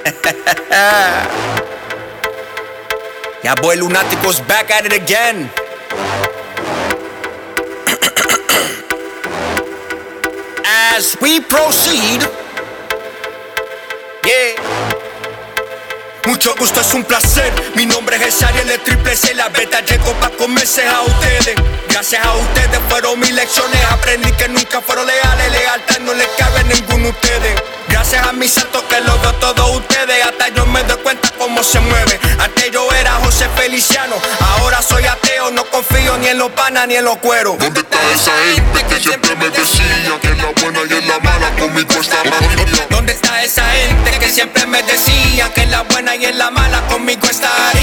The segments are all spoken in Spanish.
yeah, boy Lunatico's back at it again. As we proceed, yeah. Mucho gusto, es un placer. Mi nombre es Ariel, el triple C, la beta llegó pa' comerse a ustedes. Gracias a ustedes fueron mis lecciones. Aprendí que nunca fueron leales, lealtad no le cabe a ninguno de ustedes. Gracias a mis santos que los veo todos ustedes. Hasta yo me doy cuenta cómo se mueve. Antes yo era José Feliciano, ahora soy ateo. No confío ni en los panas ni en los cueros. ¿Dónde está esa gente que siempre me decía que en la buena y en la mala conmigo estaba ¿Dónde está esa gente que siempre me decía que en la buena y en la mala conmigo estarían?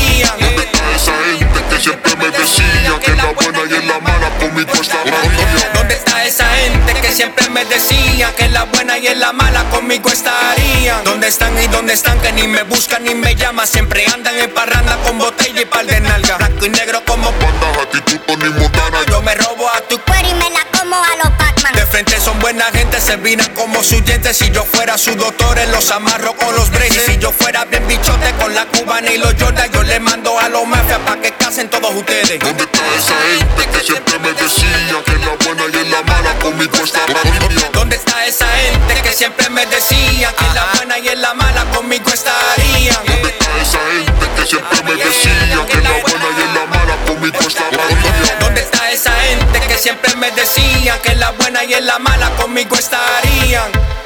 Que siempre me decía que en la buena y en la mala conmigo estarían? ¿Dónde están y dónde están que ni me buscan ni me llaman? Siempre andan en parranda con botella y par de nalga. Blanco y negro como Bandas, actitud, Tony Montana yo me robo a tu Cuero y me la como a los Pac-Man. De frente son buena gente, se vinan como sus dientes. Si yo fuera su doctor, los amarro con los braces. Si yo fuera bien bichote con la cubana y los Jordan, yo le mando a los mafias pa' que casen todos ustedes. ¿Dónde en la buena y en la mala conmigo estaba ¿Dónde está esa gente que siempre me decía que en la buena y en la mala conmigo estarían? ¿Dónde está esa gente que siempre me decía que en la buena y en la mala conmigo estaba ¿Dónde está esa gente que siempre me decía que en la buena y en la mala conmigo estarían?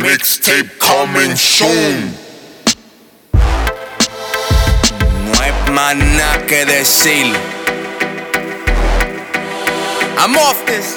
Mixtape coming soon. No hay que decir. I'm off this.